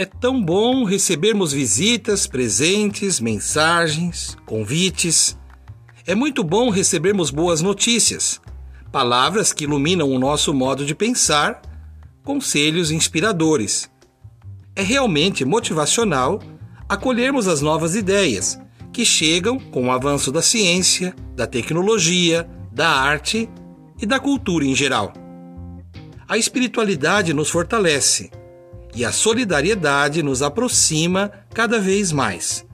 É tão bom recebermos visitas, presentes, mensagens, convites. É muito bom recebermos boas notícias, palavras que iluminam o nosso modo de pensar, conselhos inspiradores. É realmente motivacional acolhermos as novas ideias que chegam com o avanço da ciência, da tecnologia, da arte e da cultura em geral. A espiritualidade nos fortalece e a solidariedade nos aproxima cada vez mais.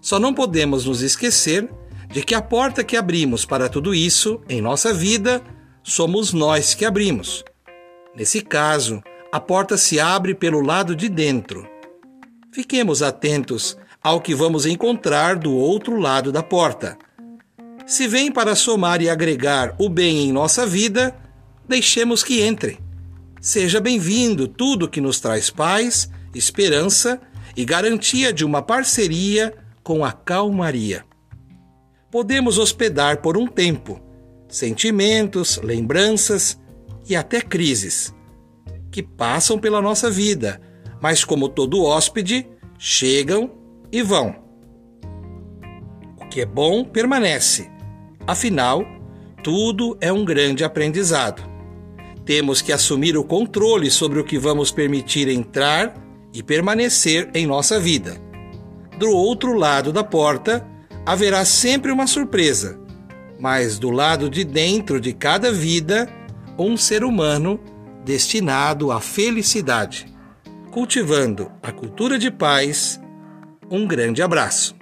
Só não podemos nos esquecer de que a porta que abrimos para tudo isso em nossa vida somos nós que abrimos. Nesse caso, a porta se abre pelo lado de dentro. Fiquemos atentos ao que vamos encontrar do outro lado da porta. Se vem para somar e agregar o bem em nossa vida, deixemos que entre. Seja bem-vindo tudo que nos traz paz, esperança e garantia de uma parceria com a calmaria. Podemos hospedar por um tempo sentimentos, lembranças e até crises que passam pela nossa vida, mas como todo hóspede, chegam e vão. O que é bom permanece. Afinal, tudo é um grande aprendizado. Temos que assumir o controle sobre o que vamos permitir entrar e permanecer em nossa vida. Do outro lado da porta haverá sempre uma surpresa, mas do lado de dentro de cada vida, um ser humano destinado à felicidade. Cultivando a cultura de paz, um grande abraço.